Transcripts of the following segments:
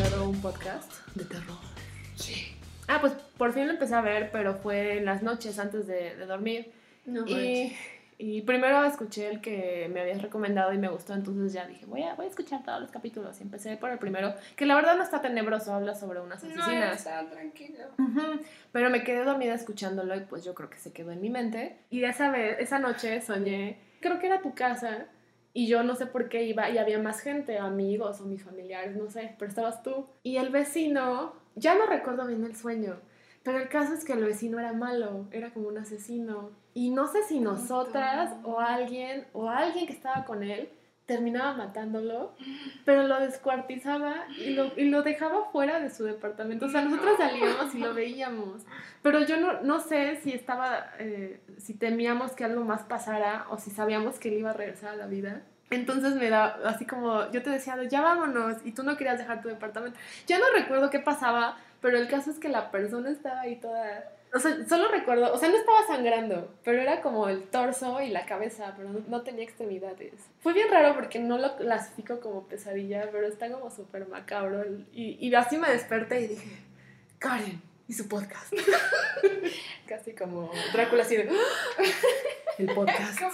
recomendado un podcast de terror. Sí. Ah, pues por fin lo empecé a ver, pero fue en las noches antes de, de dormir. No Y, y primero escuché el que me habías recomendado y me gustó, entonces ya dije, voy a, voy a escuchar todos los capítulos. Y empecé por el primero, que la verdad no está tenebroso, habla sobre unas No, asesinas. está tranquilo. Ujú, Pero me quedé dormida escuchándolo y pues yo creo que se quedó en mi mente. Y esa vez, esa noche soñé, creo que era tu casa y yo no sé por qué iba y había más gente, amigos o mis familiares, no sé, pero estabas tú. Y el vecino, ya no recuerdo bien el sueño, pero el caso es que el vecino era malo, era como un asesino. Y no sé si nosotras o alguien o alguien que estaba con él terminaba matándolo, pero lo descuartizaba y lo, y lo dejaba fuera de su departamento. O sea, nosotros salíamos y lo veíamos, pero yo no, no sé si estaba, eh, si temíamos que algo más pasara o si sabíamos que él iba a regresar a la vida. Entonces me da así como, yo te decía, ya vámonos, y tú no querías dejar tu departamento. Ya no recuerdo qué pasaba, pero el caso es que la persona estaba ahí toda... O sea, solo recuerdo, o sea, no estaba sangrando, pero era como el torso y la cabeza, pero no, no tenía extremidades. Fue bien raro porque no lo clasifico como pesadilla, pero está como súper macabro. Y, y así me desperté y dije, Karen y su podcast. Casi como Drácula así de, el podcast.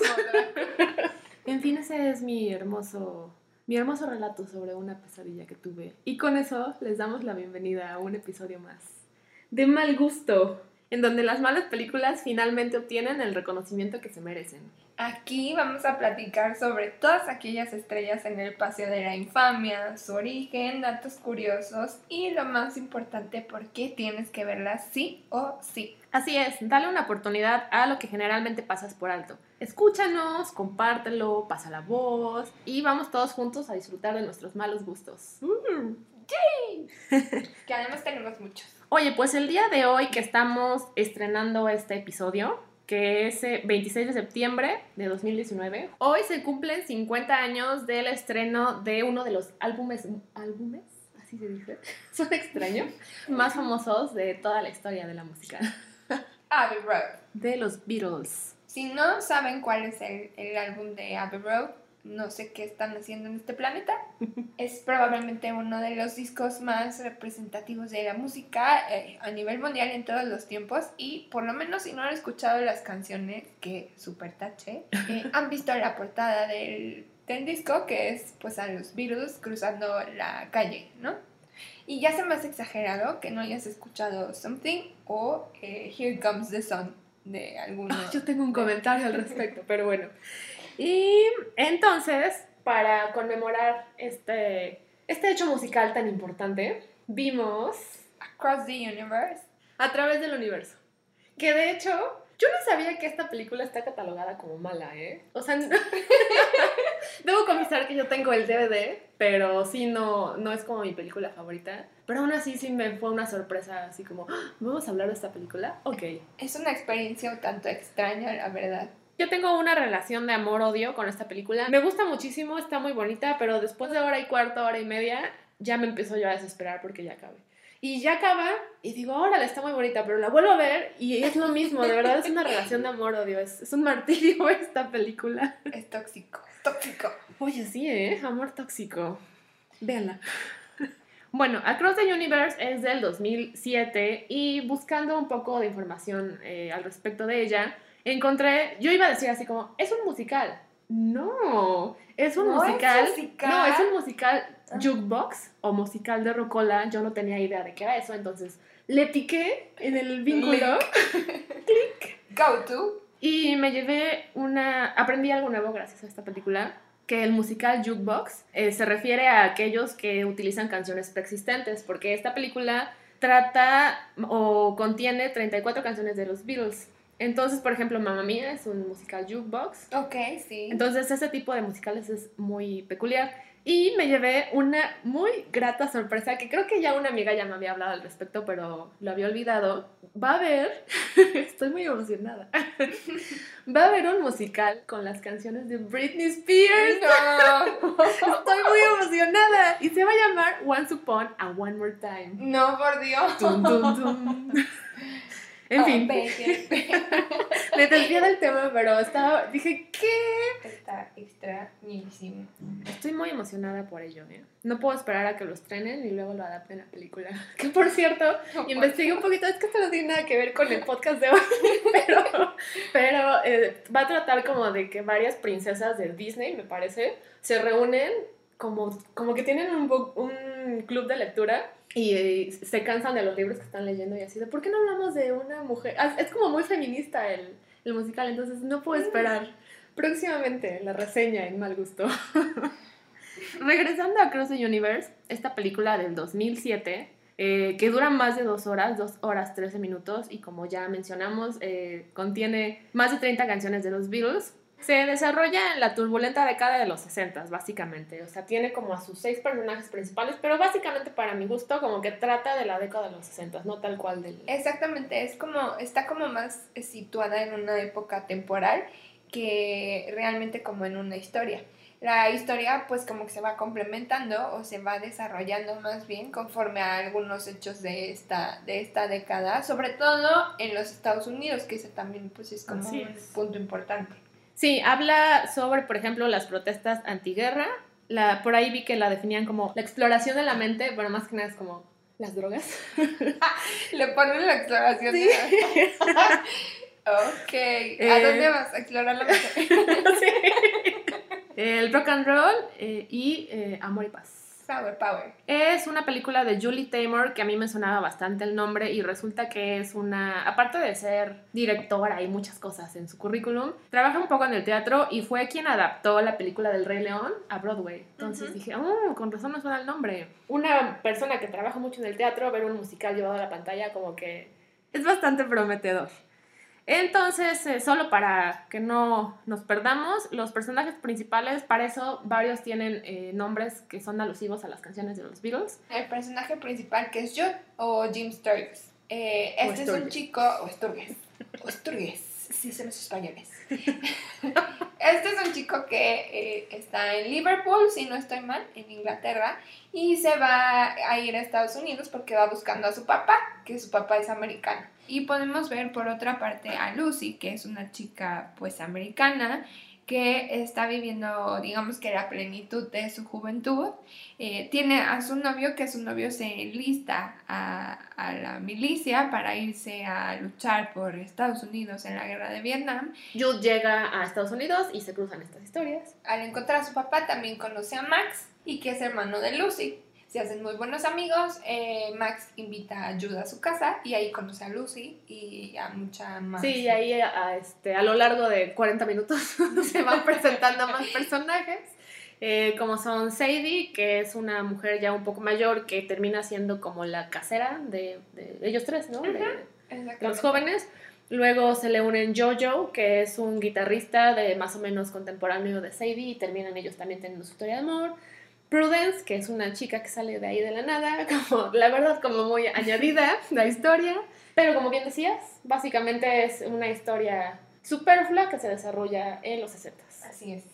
En fin, ese es mi hermoso, mi hermoso relato sobre una pesadilla que tuve. Y con eso les damos la bienvenida a un episodio más de Mal Gusto, en donde las malas películas finalmente obtienen el reconocimiento que se merecen. Aquí vamos a platicar sobre todas aquellas estrellas en el paseo de la infamia, su origen, datos curiosos y lo más importante, por qué tienes que verlas sí o sí. Así es, dale una oportunidad a lo que generalmente pasas por alto. Escúchanos, compártelo, pasa la voz y vamos todos juntos a disfrutar de nuestros malos gustos. Que además tenemos muchos. Oye, pues el día de hoy que estamos estrenando este episodio, que es eh, 26 de septiembre de 2019, hoy se cumplen 50 años del estreno de uno de los álbumes, álbumes, así se dice, son extraños, más famosos de toda la historia de la música, Abbey Road. de los Beatles. Si no saben cuál es el, el álbum de Abbey Road, no sé qué están haciendo en este planeta. Es probablemente uno de los discos más representativos de la música eh, a nivel mundial en todos los tiempos y por lo menos si no han escuchado las canciones, que super tache, eh, han visto la portada del, del disco que es pues a los Beatles cruzando la calle, ¿no? Y ya se me hace exagerado que no hayas escuchado Something o eh, Here Comes the Sun de alguno. Ah, yo tengo un comentario al respecto, pero bueno. Y entonces, para conmemorar este, este hecho musical tan importante, vimos Across the Universe. A través del universo. Que de hecho, yo no sabía que esta película está catalogada como mala, ¿eh? O sea, no- debo confesar que yo tengo el DVD, pero sí no, no es como mi película favorita. Pero aún así sí me fue una sorpresa, así como, "Ah, ¿vamos a hablar de esta película? Ok. Es una experiencia un tanto extraña, la verdad. Yo tengo una relación de amor-odio con esta película. Me gusta muchísimo, está muy bonita, pero después de hora y cuarto, hora y media, ya me empezó yo a desesperar porque ya acabe. Y ya acaba y digo, órale, está muy bonita, pero la vuelvo a ver y es lo mismo, de verdad es una relación de amor-odio, es, es un martirio esta película. Es tóxico. Tóxico. Oye, sí, ¿eh? Amor tóxico. Véanla. Bueno, Across the Universe es del 2007 y buscando un poco de información eh, al respecto de ella, encontré, yo iba a decir así como, es un musical. No, es un ¿No es musical. musical? No, es un musical Ah. jukebox o musical de rocola. Yo no tenía idea de qué era eso, entonces le piqué en el vínculo Go to. y me llevé una. Aprendí algo nuevo gracias a esta película. Que el musical Jukebox eh, se refiere a aquellos que utilizan canciones preexistentes, porque esta película trata o contiene 34 canciones de los Beatles. Entonces, por ejemplo, Mamma Mía es un musical jukebox. Ok, sí. Entonces, ese tipo de musicales es muy peculiar. Y me llevé una muy grata sorpresa que creo que ya una amiga ya me había hablado al respecto, pero lo había olvidado. Va a haber, estoy muy emocionada, va a haber un musical con las canciones de Britney Spears. no. Estoy muy emocionada. Y se va a llamar Once Upon a One More Time. No, por Dios. Tum, tum, tum. En Oh, fin, me desvié del tema, pero estaba, dije, ¿qué? Está extrañísimo. Estoy muy emocionada por ello, ¿eh? No puedo esperar a que lo estrenen y luego lo adapten a película. Que por cierto, investigué un poquito, es que esto no tiene nada que ver con el podcast de hoy, pero, pero eh, va a tratar como de que varias princesas de Disney, me parece, se reúnen como, como que tienen un, book- un club de lectura y se cansan de los libros que están leyendo y así de, ¿por qué no hablamos de una mujer? Ah, Es como muy feminista el, el musical, entonces no puedo esperar. Próximamente la reseña en mal gusto. Regresando a Cross the Universe, esta película del 2007, eh, que dura más de dos horas, dos horas 13 minutos, y como ya mencionamos, eh, contiene más de 30 canciones de los Beatles. Se desarrolla en la turbulenta década de los 60, básicamente. O sea, tiene como a sus seis personajes principales, pero básicamente para mi gusto, como que trata de la década de los 60, no tal cual del... Exactamente, es como, está como más situada en una época temporal que realmente como en una historia. La historia pues como que se va complementando o se va desarrollando más bien conforme a algunos hechos de esta, de esta década, sobre todo en los Estados Unidos, que ese también pues es como Así un es. punto importante. Sí, habla sobre, por ejemplo, las protestas antiguerra. La, por ahí vi que la definían como la exploración de la mente, pero más que nada es como las drogas. Le ponen la exploración Sí. de... ok, ¿a Eh. dónde vas a explorar la mente? El rock and roll eh, y eh, amor y paz. Power, power. Es una película de Julie Taymor que a mí me sonaba bastante el nombre y resulta que es una, aparte de ser directora y muchas cosas en su currículum, trabaja un poco en el teatro y fue quien adaptó la película del Rey León a Broadway. Entonces dije, oh, con razón me suena el nombre. Una persona que trabaja mucho en el teatro, ver un musical llevado a la pantalla como que es bastante prometedor. Entonces, eh, solo para que no nos perdamos, los personajes principales, para eso varios tienen eh, nombres que son alusivos a las canciones de los Beatles. El personaje principal que es John o Jim Sturgis. Eh, este es un chico, o Sturgis, o Sturgis, si son los españoles. este es un chico que eh, está en Liverpool, si no estoy mal, en Inglaterra, y se va a ir a Estados Unidos porque va buscando a su papá, que su papá es americano. Y podemos ver por otra parte a Lucy, que es una chica pues americana, que está viviendo, digamos que la plenitud de su juventud. Eh, tiene a su novio, que su novio se enlista a, a la milicia para irse a luchar por Estados Unidos en la guerra de Vietnam. Jude llega a Estados Unidos y se cruzan estas historias. Al encontrar a su papá también conoce a Max y que es hermano de Lucy. Se hacen muy buenos amigos. eh, Max invita a Jude a su casa y ahí conoce a Lucy y a mucha más. Sí, y ahí a, este, a lo largo de 40 minutos se van presentando más personajes, eh, como son Sadie, que es una mujer ya un poco mayor que termina siendo como la casera de, de ellos tres, ¿no? De- de Exactamente. los jóvenes. Luego se le unen Jojo, que es un guitarrista de más o menos contemporáneo de Sadie, y terminan ellos también teniendo su historia de amor. Prudence, que es una chica que sale de ahí de la nada, como la verdad como muy añadida la historia, pero como bien decías, básicamente es una historia superflua que se desarrolla en los 60 Así es.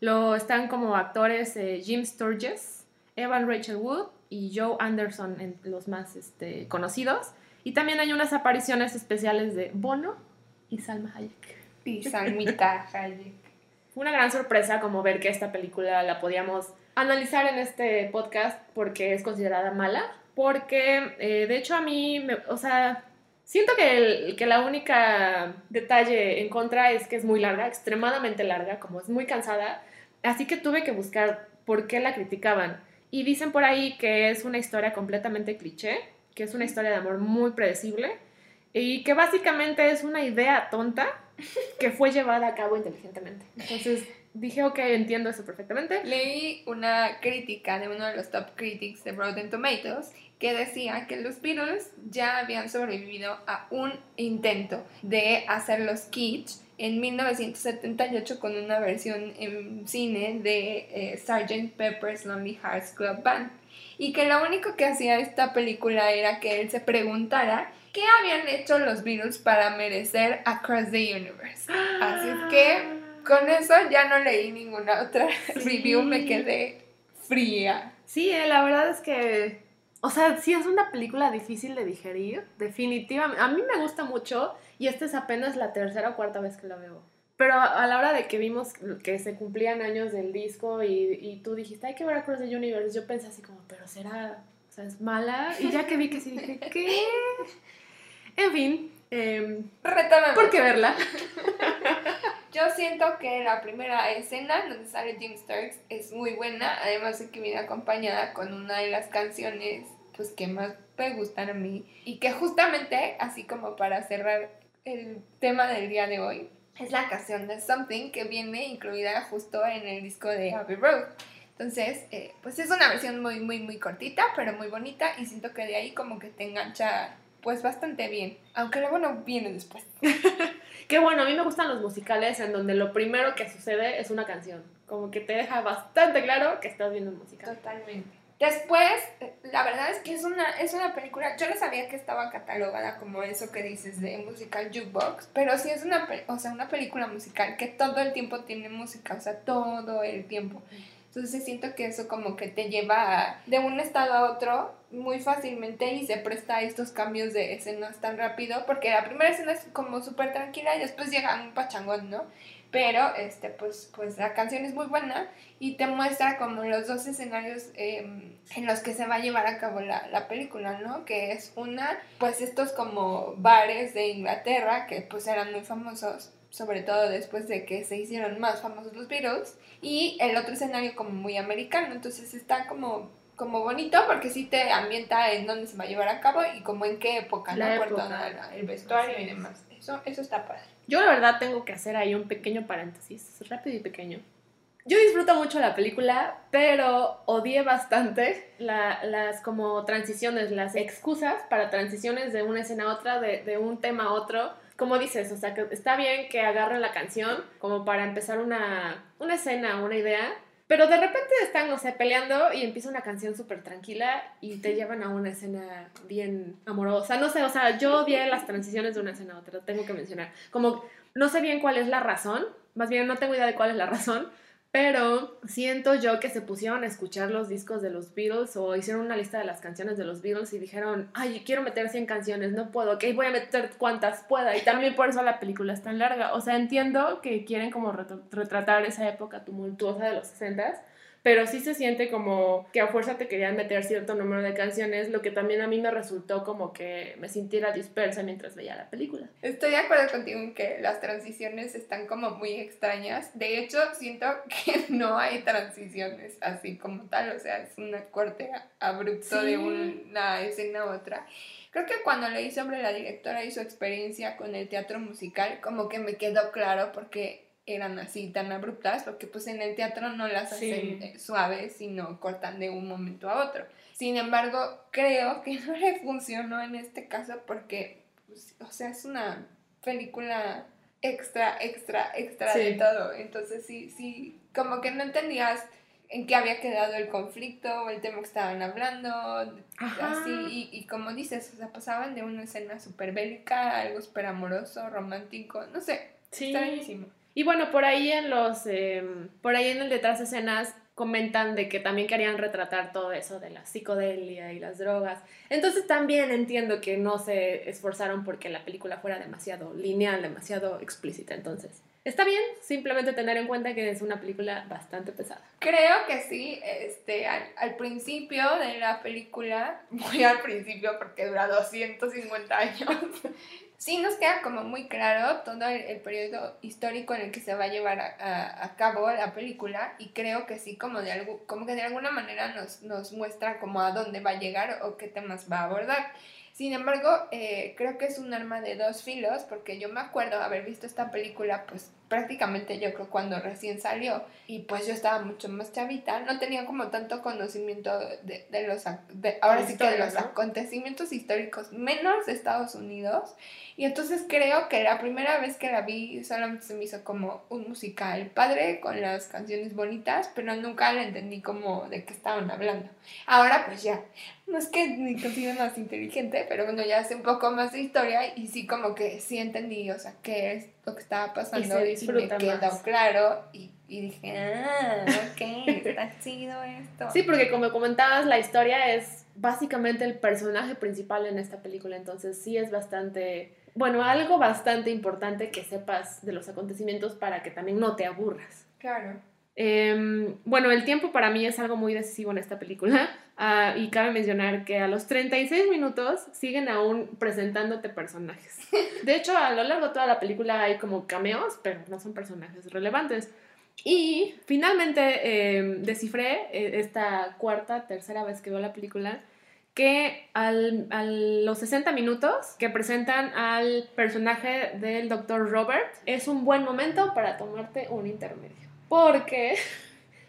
Lo están como actores eh, Jim Sturgis, Evan Rachel Wood y Joe Anderson, en los más este, conocidos. Y también hay unas apariciones especiales de Bono y Salma Hayek. Y Salmita Hayek. Fue una gran sorpresa como ver que esta película la podíamos analizar en este podcast porque es considerada mala. Porque eh, de hecho a mí, me- o sea, siento que, el- que la única detalle en contra es que es muy larga, extremadamente larga, como es muy cansada. Así que tuve que buscar por qué la criticaban. Y dicen por ahí que es una historia completamente cliché, que es una historia de amor muy predecible y que básicamente es una idea tonta que fue llevada a cabo inteligentemente. Entonces dije, ok, entiendo eso perfectamente. Leí una crítica de uno de los top critics de Rotten Tomatoes que decía que los Beatles ya habían sobrevivido a un intento de hacer los kitsch en 1978 con una versión en cine de eh, Sgt. Pepper's Lonely Hearts Club Band y que lo único que hacía esta película era que él se preguntara qué habían hecho los Beatles para merecer Across the Universe. Así es que con eso ya no leí ninguna otra Sí. review, me quedé fría. Sí, eh, la verdad es que o sea, sí es una película difícil de digerir, definitivamente. A mí me gusta mucho y esta es apenas la tercera o cuarta vez que la veo. Pero a la hora de que vimos que se cumplían años del disco y, y tú dijiste, hay que ver Across the Universe, yo pensé así como, pero será, o sea, es mala. Y ya que vi que sí dije, ¿qué? En fin, eh, ¿por qué verla? Yo siento que la primera escena donde sale Jim Starks es muy buena, además de que viene acompañada con una de las canciones pues que más me gustan a mí y que justamente, así como para cerrar el tema del día de hoy, es la canción de Something que viene incluida justo en el disco de Abbey Road. Entonces, eh, pues es una versión muy, muy, muy cortita, pero muy bonita y siento que de ahí como que te engancha pues bastante bien, aunque lo bueno viene después. Qué bueno, a mí me gustan los musicales en donde lo primero que sucede es una canción, como que te deja bastante claro que estás viendo un musical. Totalmente. Después, la verdad es que es una, es una película, yo no sabía que estaba catalogada como eso que dices de musical jukebox, pero sí es una, o sea, una película musical que todo el tiempo tiene música, o sea, todo el tiempo. Entonces siento que eso como que te lleva de un estado a otro muy fácilmente y se presta a estos cambios de escenas tan rápido, porque la primera escena es como súper tranquila y después llega un pachangón, ¿no? Pero, este, pues, pues la canción es muy buena y te muestra como los dos escenarios em, en los que se va a llevar a cabo la, la, película, ¿no? Que es una, pues estos como bares de Inglaterra que pues eran muy famosos sobre todo después de que se hicieron más famosos los Beatles, y el otro escenario como muy americano, entonces está como, como bonito porque sí te ambienta en dónde se va a llevar a cabo y como en qué época, ¿no? Por todo el vestuario y demás. Eso, eso está padre. Yo la verdad tengo que hacer ahí un pequeño paréntesis, rápido y pequeño. Yo disfruto mucho la película, pero odié bastante las como transiciones, las excusas para transiciones de una escena a otra, de, de un tema a otro como dices, o sea, que está bien que agarren la canción como para empezar una, una escena, una idea, pero de repente están, o sea, peleando y empieza una canción súper tranquila y te llevan a una escena bien amorosa. No sé, o sea, yo odié las transiciones de una escena a otra, tengo que mencionar. Como no sé bien cuál es la razón, más bien no tengo idea de cuál es la razón, pero siento yo que se pusieron a escuchar los discos de los Beatles o hicieron una lista de las canciones de los Beatles y dijeron, ay, quiero meter 100 canciones, no puedo, ok, voy a meter cuantas pueda. Y también por eso la película es tan larga. O sea, entiendo que quieren como retratar esa época tumultuosa de los 60 pero sí se siente como que a fuerza te querían meter cierto número de canciones, lo que también a mí me resultó como que me sintiera dispersa mientras veía la película. Estoy de acuerdo contigo en que las transiciones están como muy extrañas. De hecho, siento que no hay transiciones así como tal, o sea, es un corte abrupto de una escena a otra. Creo que cuando leí sobre la directora y su experiencia con el teatro musical, como que me quedó claro porque eran así tan abruptas, porque pues en el teatro no las hacen eh, suaves, sino cortan de un momento a otro. Sin embargo, creo que no le funcionó en este caso porque, pues, o sea, es una película extra, extra, extra de todo. Entonces sí, sí, como que no entendías en qué había quedado el conflicto o el tema que estaban hablando, así, y, y, como dices, o sea, pasaban de una escena súper bélica a algo súper amoroso, romántico, no sé, extrañísimo. Y bueno, por ahí en los, em, por ahí en el detrás de escenas comentan de que también querían retratar todo eso de la psicodelia y las drogas. Entonces también entiendo que no se esforzaron porque la película fuera demasiado lineal, demasiado explícita. Entonces, está bien simplemente tener en cuenta que es una película bastante pesada. Creo que sí, este, al, al principio de la película, muy al principio porque dura 250 años, sí nos queda como muy claro todo el, periodo histórico en el que se va a llevar a, a, cabo la película y creo que sí como, de algo, como que de alguna manera nos, nos muestra como a dónde va a llegar o qué temas va a abordar. Sin embargo, eh, creo que es un arma de dos filos porque yo me acuerdo haber visto esta película pues prácticamente yo creo cuando recién salió y pues yo estaba mucho más chavita, no tenía como tanto conocimiento de, de los, de, ahora sí que de los acontecimientos históricos, menos de Estados Unidos y entonces creo que la primera vez que la vi solamente se me hizo como un musical padre con las canciones bonitas, pero nunca la entendí como de qué estaban hablando. Ahora pues ya No es que ni considero más inteligente, pero bueno, ya hace un poco más de historia y sí como que sí entendí, o sea, qué es lo que estaba pasando y, disfruta me quedó más. claro y, y dije, ah, ok, está chido esto. Sí, porque como comentabas, la historia es básicamente el personaje principal en esta película, entonces sí es bastante, bueno, algo bastante importante que sepas de los acontecimientos para que también no te aburras. Claro. Em, bueno, el tiempo para mí es algo muy decisivo en esta película ah, y cabe mencionar que a los 36 minutos siguen aún presentándote personajes. De hecho, a lo largo de toda la película hay como cameos, pero no son personajes relevantes. Y finalmente em, descifré eh, esta cuarta, tercera vez que veo la película que al, a los 60 minutos que presentan al personaje del Dr. Robert es un buen momento para tomarte un intermedio. Porque,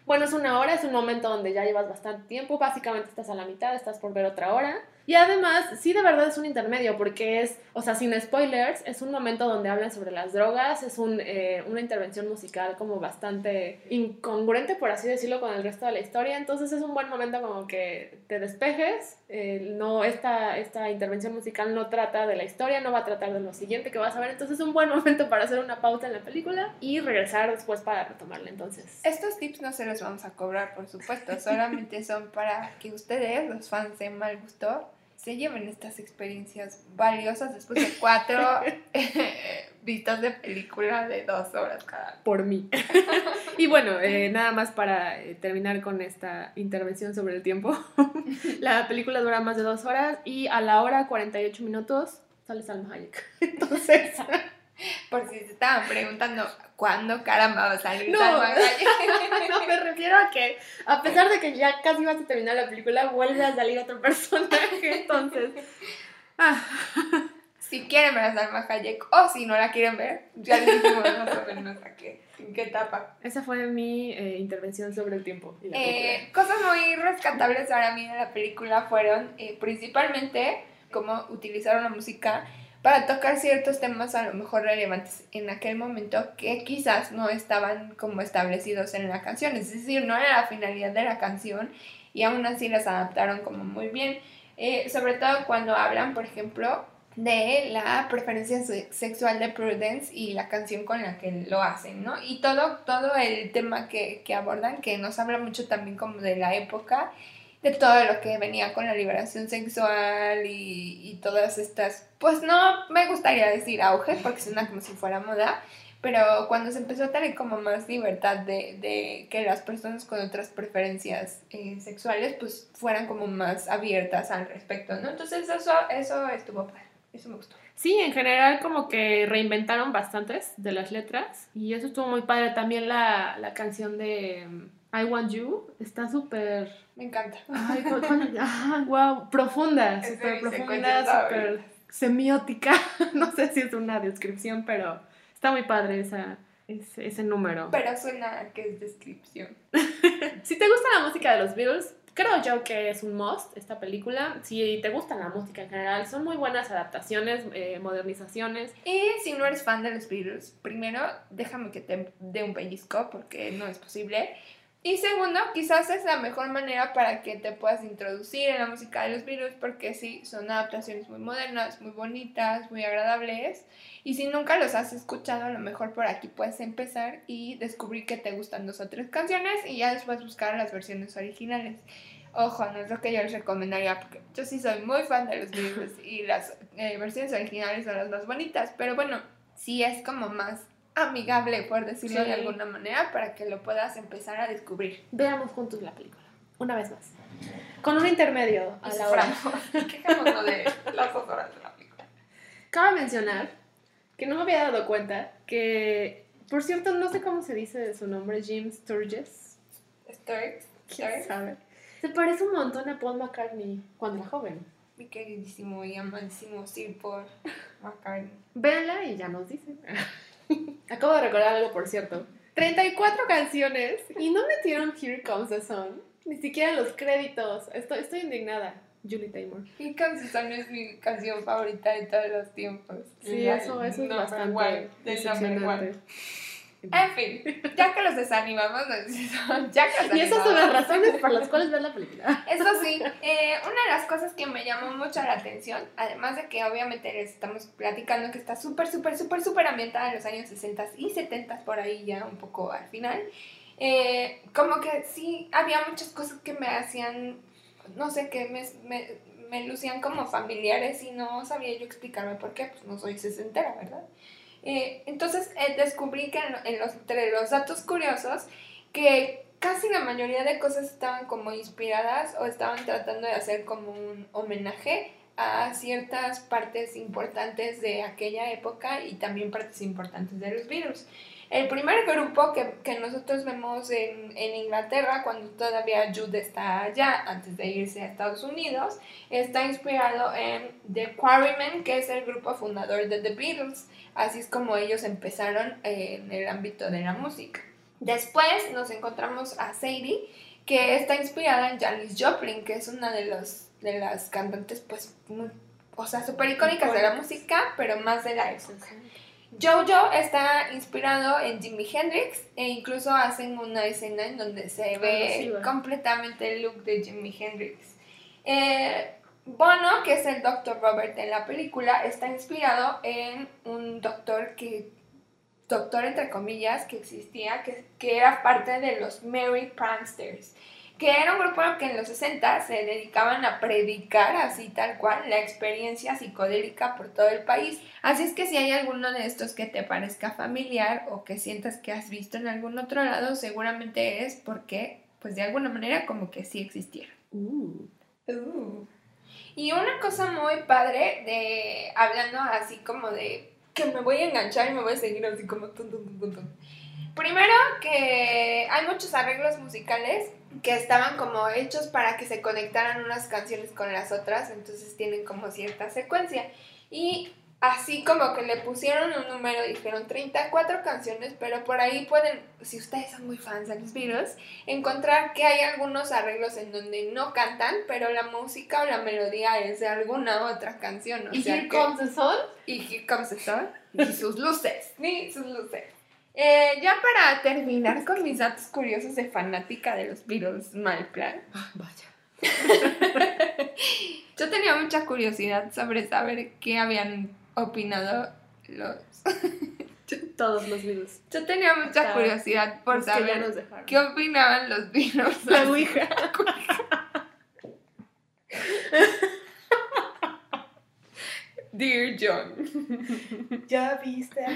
bueno, es una hora, es un momento donde ya llevas bastante tiempo, básicamente estás a la mitad, estás por ver otra hora. Y además, sí, de verdad es un intermedio, porque es, o sea, sin spoilers, es un momento donde hablan sobre las drogas, es un, eh, una intervención musical como bastante incongruente, por así decirlo, con el resto de la historia. Entonces es un buen momento como que te despejes. eh, no, esta, esta intervención musical no trata de la historia, no va a tratar de lo siguiente que vas a ver. Entonces es un buen momento para hacer una pausa en la película y regresar después para retomarla. Entonces, Estos tips no se los vamos a cobrar, por supuesto, solamente son para que ustedes, los fans de Mal Gusto, se lleven estas experiencias valiosas después de cuatro vistas de película de dos horas cada. por mí. y bueno, eh, nada más para eh, terminar con esta intervención sobre el tiempo. la película dura más de dos horas y a la hora 48 minutos sale Salma Hayek. Entonces, Por si se estaban preguntando cuándo caramba va a salir No. Salma Hayek. no me refiero a que a pesar de que ya casi vas a terminar la película, vuelve a salir otro personaje. Entonces, ah, Si quieren ver a Salma Hayek o si no la quieren ver, ya les dijimos más o menos a qué, en qué etapa. esa fue mi eh, intervención sobre el tiempo. y la película. Eh, cosas muy rescatables para mí de la película fueron eh, principalmente cómo utilizaron la música para tocar ciertos temas a lo mejor relevantes en aquel momento que quizás no estaban como establecidos en la canción, es decir, no era la finalidad de la canción y aún así las adaptaron como muy bien, Eh, sobre todo cuando hablan, por ejemplo, de la preferencia se- sexual de Prudence y la canción con la que lo hacen, ¿no? Y todo, todo el tema que, que abordan, que nos habla mucho también como de la época, de todo lo que venía con la liberación sexual y, y todas estas, pues no me gustaría decir auge, porque suena como si fuera moda, pero cuando se empezó a tener como más libertad de, de que las personas con otras preferencias eh, sexuales pues fueran como más abiertas al respecto, ¿no? Entonces eso, eso estuvo padre, eso me gustó. Sí, en general como que reinventaron bastantes de las letras y eso estuvo muy padre. También la, la canción de I Want You está súper... Me encanta. Ay, cu- cu- ah, wow, profunda, súper profunda, súper semiótica. No sé si es una descripción, pero está muy padre esa, ese, ese número. Pero suena a que es descripción. Si te gusta la música de los Beatles, creo yo que es un must esta película. Si te gusta la música en general, son muy buenas adaptaciones, eh, modernizaciones. Y si no eres fan de los Beatles, primero déjame que te dé un pellizco porque no es posible. Y segundo, quizás es la mejor manera para que te puedas introducir en la música de los Beatles porque sí, son adaptaciones muy modernas, muy bonitas, muy agradables. Y si nunca los has escuchado, a lo mejor por aquí puedes empezar y descubrir que te gustan dos o tres canciones y ya después buscar las versiones originales. Ojo, no es lo que yo les recomendaría porque yo sí soy muy fan de los Beatles y las eh, versiones originales son las más bonitas, pero bueno, sí es como más amigable, por decirlo Sí. de alguna manera, para que lo puedas empezar a descubrir. Veamos juntos la película, una vez más. Con un intermedio a la hora. Quejémonos de las dos horas de la película. Cabe mencionar que no me había dado cuenta que, por cierto, no sé cómo se dice su nombre, Jim Sturges. Sturges, ¿Quién sabe? Se parece un montón a Paul McCartney cuando era joven. mi queridísimo y amadísimo Sir Paul McCartney. Véanla y ya nos dicen. Acabo de recordar algo, por cierto. 34 canciones y no metieron Here Comes the Sun. Ni siquiera los créditos. Estoy, estoy indignada. Julie Taymor. Y Comes the Sun es mi canción favorita de todos los tiempos. Sí, La eso, eso es bastante one, del number decepcionante. one. En fin, ya que los desanimamos, ya que los Y esas son las razones por las cuales ver la película. Eso sí, eh, una de las cosas que me llamó mucho la atención, además de que obviamente les estamos platicando que está súper, súper, súper, súper ambientada en los años 60 y 70 por ahí ya un poco al final, eh, como que sí había muchas cosas que me hacían, no sé, que me, me, me lucían como familiares y no sabía yo explicarme por qué, pues no soy sesentera, ¿verdad? Eh, entonces eh, descubrí que en los, entre los datos curiosos que casi la mayoría de cosas estaban como inspiradas o estaban tratando de hacer como un homenaje a ciertas partes importantes de aquella época y también partes importantes de los virus. El primer grupo que, que nosotros vemos en, en, Inglaterra, cuando todavía Jude está allá, antes de irse a Estados Unidos, está inspirado en The Quarrymen, que es el grupo fundador de The Beatles. Así es como ellos empezaron eh, en el ámbito de la música. Después nos encontramos a Sadie, que está inspirada en Janis Joplin, que es una de, los, de las cantantes, pues, muy, o sea, súper icónicas de la música, pero más de la época. Jojo está inspirado en Jimi Hendrix e incluso hacen una escena en donde se ve completamente el look de Jimi Hendrix. Eh, Bono, que es el Dr. Robert en la película, está inspirado en un doctor que, doctor entre comillas, que existía, que, que era parte de los Merry Pranksters que era un grupo que en los 60 se dedicaban a predicar así tal cual la experiencia psicodélica por todo el país. Así es que si hay alguno de estos que te parezca familiar o que sientas que has visto en algún otro lado, seguramente es porque, pues de alguna manera, como que sí existieron. Uh. Uh. Y una cosa muy padre de, hablando así como de que me voy a enganchar y me voy a seguir así como... Primero que hay muchos arreglos musicales que estaban como hechos para que se conectaran unas canciones con las otras, entonces tienen como cierta secuencia. Y así como que le pusieron un número, dijeron 34 canciones, pero por ahí pueden, si ustedes son muy fans de los Beatles, encontrar que hay algunos arreglos en donde no cantan, pero la música o la melodía es de alguna otra canción. ¿Y Here Comes the Sun? Y Here Comes the Sun. Y sus luces, ni sus luces. Eh, ya para terminar con mis datos curiosos de fanática de los Beatles, mal plan. Ah, vaya. Yo tenía mucha curiosidad sobre saber qué habían opinado los... Todos los Beatles. Yo tenía mucha curiosidad por saber qué opinaban los Beatles. La Ouija. Dear John. Ya viste a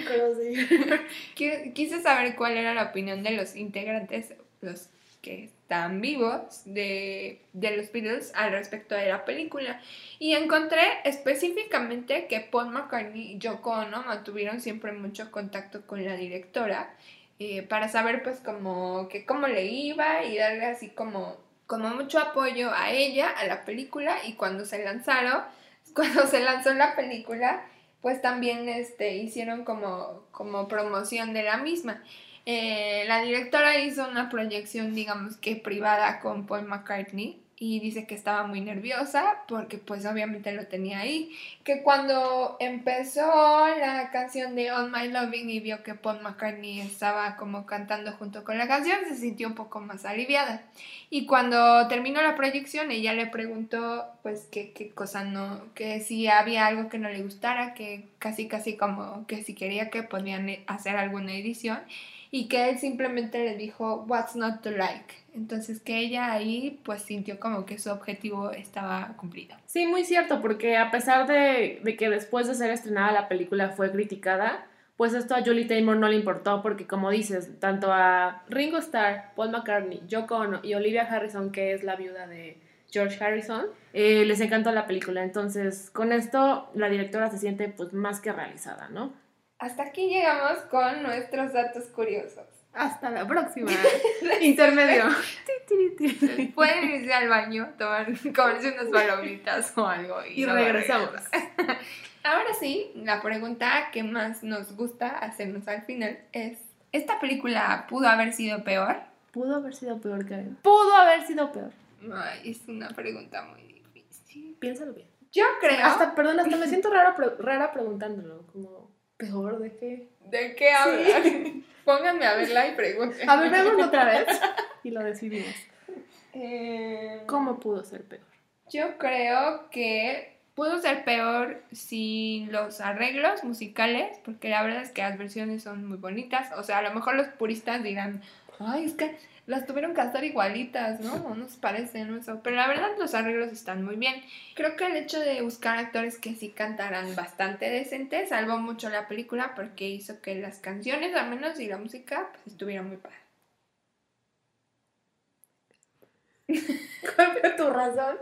Quise saber cuál era la opinión de los integrantes, los que están vivos de, de, los Beatles al respecto de la película. Y encontré específicamente que Paul McCartney y Yoko Ono mantuvieron siempre mucho contacto con la directora eh, para saber pues como que cómo le iba y darle así como, como mucho apoyo a ella, a la película y cuando se lanzaron cuando se lanzó la película, pues también este, hicieron como, como promoción de la misma. Eh, la directora hizo una proyección, digamos que privada con Paul McCartney y dice que estaba muy nerviosa porque pues obviamente lo tenía ahí, que cuando empezó la canción de On My Loving y vio que Paul McCartney estaba como cantando junto con la canción, se sintió un poco más aliviada. Y cuando terminó la proyección, ella le preguntó pues qué, qué cosa no, que si había algo que no le gustara, que casi casi como que si quería que podían hacer alguna edición y que él simplemente le dijo what's not to like entonces que ella ahí pues sintió como que su objetivo estaba cumplido. Sí, muy cierto, porque a pesar de, que después de ser estrenada la película fue criticada, pues esto a Julie Taymor no le importó porque como dices, tanto a Ringo Starr, Paul McCartney, Yoko Ono y Olivia Harrison, que es la viuda de George Harrison, eh, les encantó la película. Entonces con esto la directora se siente pues más que realizada, ¿no? Hasta aquí llegamos con nuestros datos curiosos. Hasta la próxima. Intermedio. Pueden irse al baño, tomar, comerse unas palomitas o algo. Y, regresamos. Ahora sí, la pregunta que más nos gusta hacernos al final es: ¿esta película pudo haber sido peor? Pudo haber sido peor, Karen. Pudo haber sido peor. Ay, es una pregunta muy difícil. Piénsalo bien. Yo creo. Hasta, perdón, hasta me siento rara, rara preguntándolo. Como ¿Peor de qué? ¿De qué hablan? Pónganme a verla y pregunten. A ver, veámoslo otra vez y lo decidimos. Eh, ¿Cómo pudo ser peor? Yo creo que pudo ser peor sin los arreglos musicales, porque la verdad es que las versiones son muy bonitas. O sea, a lo mejor los puristas dirán, ay, es que las tuvieron que hacer igualitas, ¿no? No se parecen, eso. Pero la verdad los arreglos están muy bien. Creo que el hecho de buscar actores que sí cantaran bastante decente salvó mucho la película porque hizo que las canciones, al menos, y la música, pues estuvieran muy padre. ¿Cuál fue tu razón?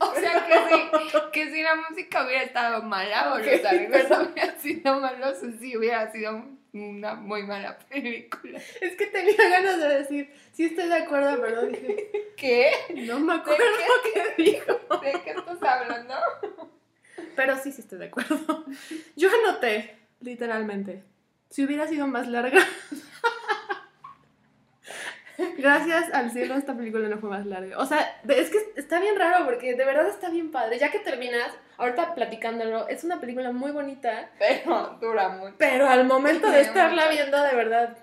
O sea que si, que si la música hubiera estado mala o los arreglos hubieran sido malos, sí hubiera sido una muy mala película. Es que tenía ganas de decir, sí estoy de acuerdo, pero dije, ¿Qué? no me acuerdo qué dijo. ¿De qué estás hablando? Pero sí, sí estoy de acuerdo. Yo anoté, literalmente, si hubiera sido más larga. Gracias al cielo esta película no fue más larga. O sea, es que está bien raro porque de verdad está bien padre. Ya que terminas, ahorita platicándolo, es una película muy bonita, Pero dura mucho. pero al momento de estarla mucho. viendo, de verdad,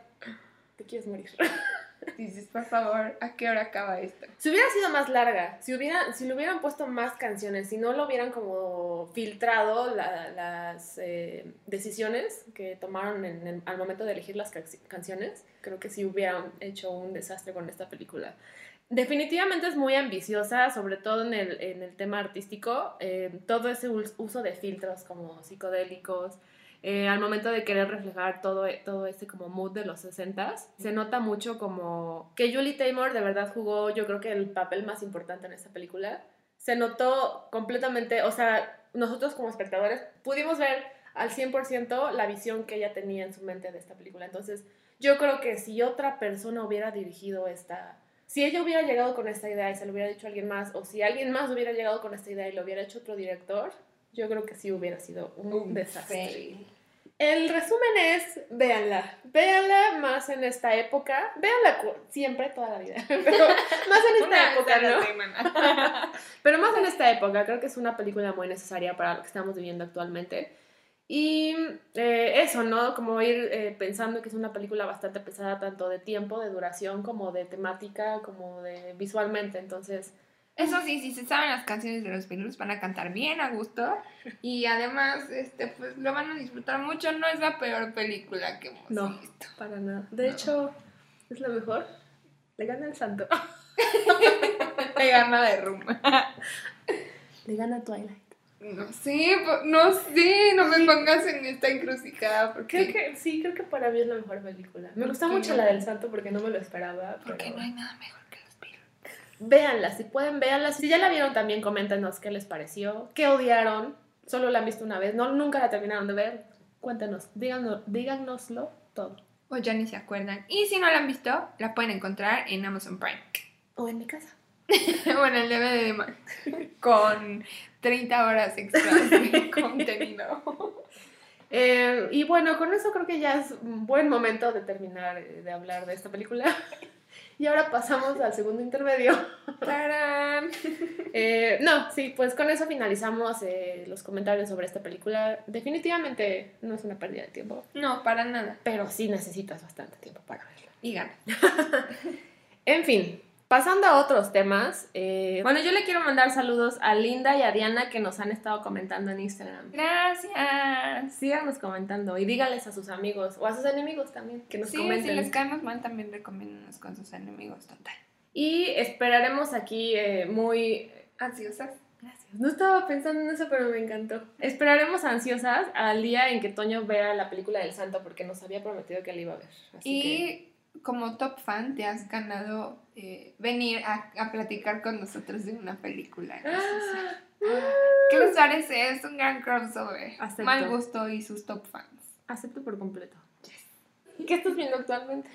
te quieres morir. Dices, por favor, ¿a qué hora acaba esto? Si hubiera sido más larga, si, hubiera, si le hubieran puesto más canciones, si no lo hubieran como filtrado la- las eh, decisiones que tomaron en el- al momento de elegir las ca- canciones, creo que sí hubieran hecho un desastre con esta película. Definitivamente es muy ambiciosa, sobre todo en el, en el tema artístico, eh, todo ese us- uso de filtros como psicodélicos, eh, al momento de querer reflejar todo, todo este como mood de los 60s, se nota mucho como que Julie Taymor de verdad jugó yo creo que el papel más importante en esta película. Se notó completamente, o sea, nosotros como espectadores pudimos ver al 100% la visión que ella tenía en su mente de esta película. Entonces, yo creo que si otra persona hubiera dirigido esta... Si ella hubiera llegado con esta idea y se lo hubiera dicho a alguien más, o si alguien más hubiera llegado con esta idea y lo hubiera hecho otro director, yo creo que sí hubiera sido un desastre. fail. El resumen es, véanla, véanla más en esta época, véanla siempre, toda la vida, pero más en esta época. Pero más en esta época, creo que es una película muy necesaria para lo que estamos viviendo actualmente. Y eh, eso, ¿no? Como ir eh, pensando que es una película bastante pesada, tanto de tiempo, de duración, como de temática, como de visualmente. Entonces, Eso sí, si se saben las canciones de los Beatles van a cantar bien a gusto y además este pues lo van a disfrutar mucho, no es la peor película que hemos No. visto. para nada. De No. hecho, es la mejor. Le gana el santo. Me gana de rumba. Le gana Twilight. No sé, no sé, no me pongas en esta encrucijada porque Creo que sí, creo que para mí es la mejor película. Me ¿Por gusta mucho no? la del santo porque no me lo esperaba. porque pero- no hay nada mejor que. Véanla, si pueden, véanla. Si ya la vieron también, coméntenos qué les pareció, qué odiaron, solo la han visto una vez, no, nunca la terminaron de ver. Cuéntenos, díganos, díganoslo todo. O ya ni se acuerdan. Y si no la han visto, la pueden encontrar en Amazon Prime. O en mi casa. bueno, el DVD de Mac. Con 30 horas extras de contenido. Eh, y bueno, con eso creo que ya es un buen momento de terminar eh, de hablar de esta película. Y ahora pasamos al segundo intermedio. ¡Tarán! Eh, no, sí, pues con eso finalizamos eh, los comentarios sobre esta película. Definitivamente no es una pérdida de tiempo, No, para nada. pero sí necesitas bastante tiempo para verla. Y gana. En fin, pasando a otros temas. eh, bueno, yo le quiero mandar saludos a Linda y a Diana que nos han estado comentando en Instagram. Gracias. Síganos comentando y díganles a sus amigos o a sus enemigos también que nos Sí, comenten. si les caemos mal, también recomiéndanos con sus enemigos, total. Y esperaremos aquí eh, muy... Ansiosas. Gracias. No estaba pensando en eso, pero me encantó. Esperaremos ansiosas al día en que Toño vea la película del santo porque nos había prometido que la iba a ver. Así que... Como top fan, te has ganado eh, venir a, a platicar con nosotros de una película. Entonces, ¡Ah! ¿Qué les parece? Es un gran crossover. Acepto. Mal gusto y sus top fans. Acepto por completo. ¿Qué estás viendo actualmente?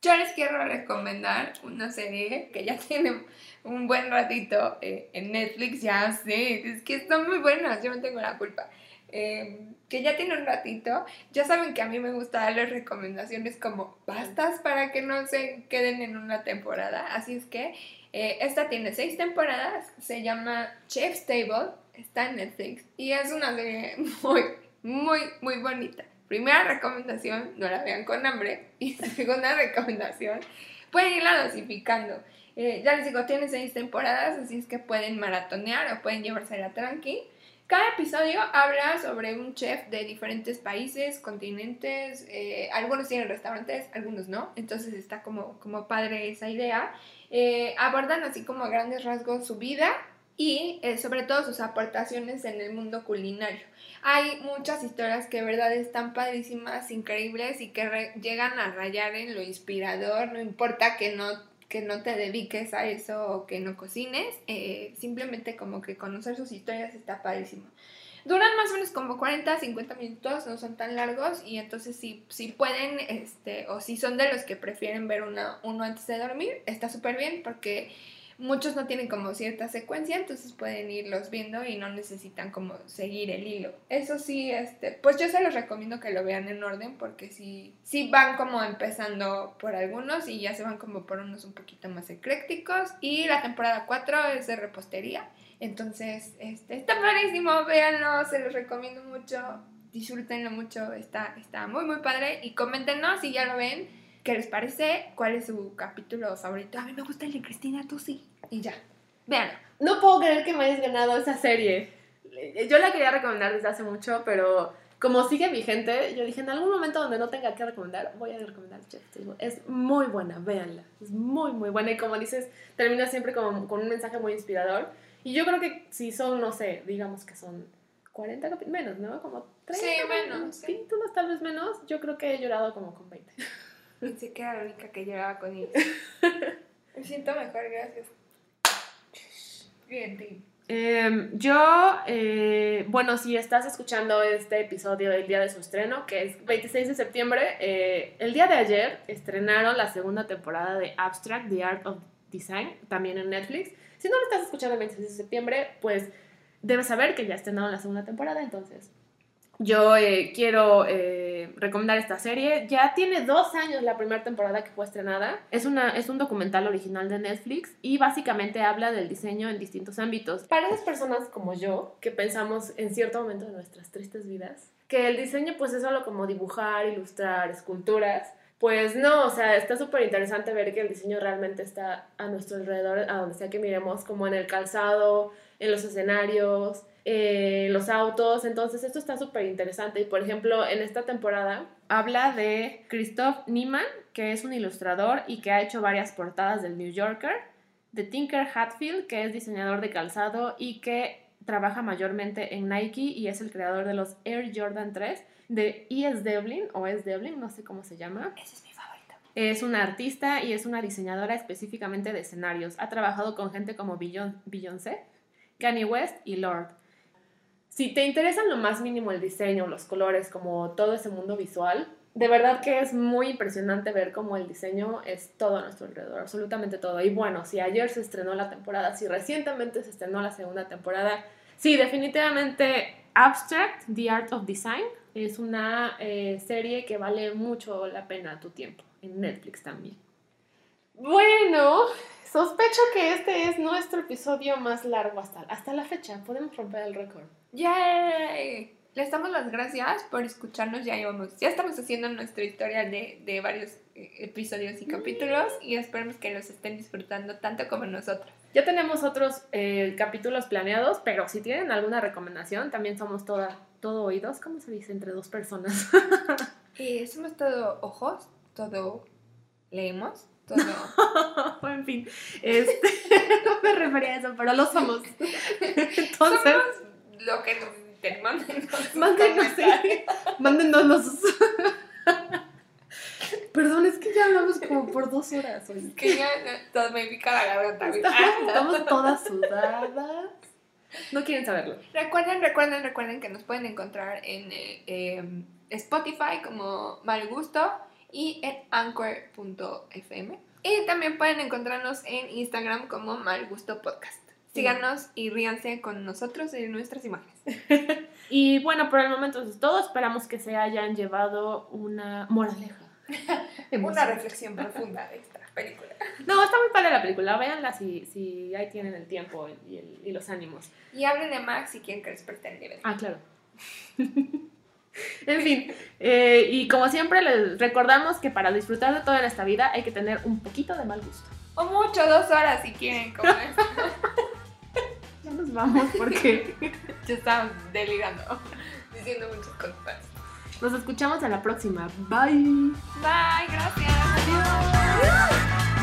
Yo les quiero recomendar una serie que ya tiene un buen ratito eh, en Netflix, ya sé, es que están muy buenas, yo no tengo la culpa. Eh, que ya tiene un ratito, ya saben que a mí me gusta darles recomendaciones como bastas para que no se queden en una temporada, así es que eh, esta tiene seis temporadas, se llama Chef's Table, está en Netflix y es una serie muy, muy, muy bonita. Primera recomendación, no la vean con hambre. Y segunda recomendación, pueden irla dosificando. Eh, ya les digo, tiene seis temporadas, así es que pueden maratonear o pueden llevársela tranqui. Cada episodio habla sobre un chef de diferentes países, continentes, eh, algunos tienen restaurantes, algunos no, entonces está como, como padre esa idea. Eh, abordan así como a grandes rasgos su vida y eh, sobre todo sus aportaciones en el mundo culinario. Hay muchas historias que de verdad están padrísimas, increíbles y que llegan a rayar en lo inspirador, no importa que no que no te dediques a eso o que no cocines, eh, simplemente como que conocer sus historias está padrísimo. Duran más o menos como 40, 50 minutos, no son tan largos y entonces si, si pueden, este, o si son de los que prefieren ver una, uno antes de dormir, está súper bien porque muchos no tienen como cierta secuencia, entonces pueden irlos viendo y no necesitan como seguir el hilo. Eso sí, este, pues yo se los recomiendo que lo vean en orden porque sí, sí van como empezando por algunos y ya se van como por unos un poquito más eclécticos. Y la temporada 4 es de repostería. Entonces, este, está padrísimo, véanlo, se los recomiendo mucho, disfrútenlo mucho, está, está muy muy padre y coméntenos si ya lo ven ¿Qué les parece? ¿Cuál es su capítulo favorito? A mí me gusta el de Cristina, tú sí. Y ya. Vean. No puedo creer que me hayas ganado esa serie. Yo la quería recomendar desde hace mucho, pero como sigue vigente, yo dije, en algún momento donde no tenga que recomendar, voy a recomendar Chef Es muy buena, véanla. Es muy, muy buena. Y como dices, termina siempre con, con un mensaje muy inspirador. Y yo creo que si son, no sé, digamos que son 40 capítulos, menos, ¿no? Como 30 Sí, menos. Sí. tal vez menos. Yo creo que he llorado como con 20. Pensé que era la única que lloraba con ellos. Me siento mejor, gracias. Bien, eh, yo, eh, bueno, si estás escuchando este episodio del día de su estreno, que es 26 de septiembre, eh, el día de ayer estrenaron la segunda temporada de Abstract, The Art of Design, también en Netflix. Si no lo estás escuchando el 26 de septiembre, pues debes saber que ya estrenaron la segunda temporada, entonces yo eh, quiero eh, recomendar esta serie. Ya tiene dos años la primera temporada que fue estrenada. Es, una, es un documental original de Netflix y básicamente habla del diseño en distintos ámbitos. Para esas personas como yo, que pensamos en cierto momento de nuestras tristes vidas, que el diseño pues es solo como dibujar, ilustrar, esculturas. Pues no, o sea, está súper interesante ver que el diseño realmente está a nuestro alrededor, a donde sea que miremos, como en el calzado, en los escenarios, eh, los autos. Entonces esto está súper interesante. Y por ejemplo, en esta temporada habla de Christoph Niemann, que es un ilustrador y que ha hecho varias portadas del New Yorker, de Tinker Hatfield, que es diseñador de calzado y que trabaja mayormente en Nike y es el creador de los Air Jordan 3, de E.S. Devlin, o S. Devlin, no sé cómo se llama. Ese es mi favorito. Es una artista y es una diseñadora específicamente de escenarios. Ha trabajado con gente como Beyoncé, Kanye West y Lord. Si te interesan lo más mínimo el diseño, los colores, como todo ese mundo visual, de verdad que es muy impresionante ver cómo el diseño es todo a nuestro alrededor, absolutamente todo. Y bueno, si ayer se estrenó la temporada, si recientemente se estrenó la segunda temporada, sí, definitivamente Abstract, The Art of Design, es una eh, serie que vale mucho la pena tu tiempo, en Netflix también. Bueno, sospecho que este es nuestro episodio más largo hasta, hasta la fecha, podemos romper el récord. ¡Yay! Les damos las gracias por escucharnos. Ya llevamos, ya estamos haciendo nuestra historia de, de varios eh, episodios y capítulos y esperemos que los estén disfrutando tanto como nosotros. Ya tenemos otros eh, capítulos planeados, pero si tienen alguna recomendación, también somos toda, todo oídos, ¿cómo se dice? Entre dos personas. eh, somos todo ojos, todo leemos, todo... en fin, este, no me refería a eso, pero lo somos. Entonces... Somos lo que te manden. Mándenos, mándenos los... Perdón, es que ya hablamos como por dos horas hoy. Es que ya me pica la garganta. Estamos todas sudadas. No quieren saberlo. Recuerden, recuerden, recuerden que nos pueden encontrar en eh, em, Spotify como Mal Gusto y en anchor.fm. Y también pueden encontrarnos en Instagram como Mal Gusto Podcast. Síganos y ríanse con nosotros en nuestras imágenes. y bueno, por el momento es todo. Esperamos que se hayan llevado una moraleja. una reflexión profunda de esta película. No, está muy padre la película. Véanla si, si ahí tienen el tiempo y, los ánimos. Y hablen de Max si quieren que les el Ah, claro. En fin, eh, y como siempre les recordamos que para disfrutar de todo en esta vida hay que tener un poquito de mal gusto. O mucho, dos horas si quieren, como nos vamos porque Ya estamos delirando, diciendo muchas cosas. nos escuchamos en la próxima. Bye. Bye, gracias. Adiós.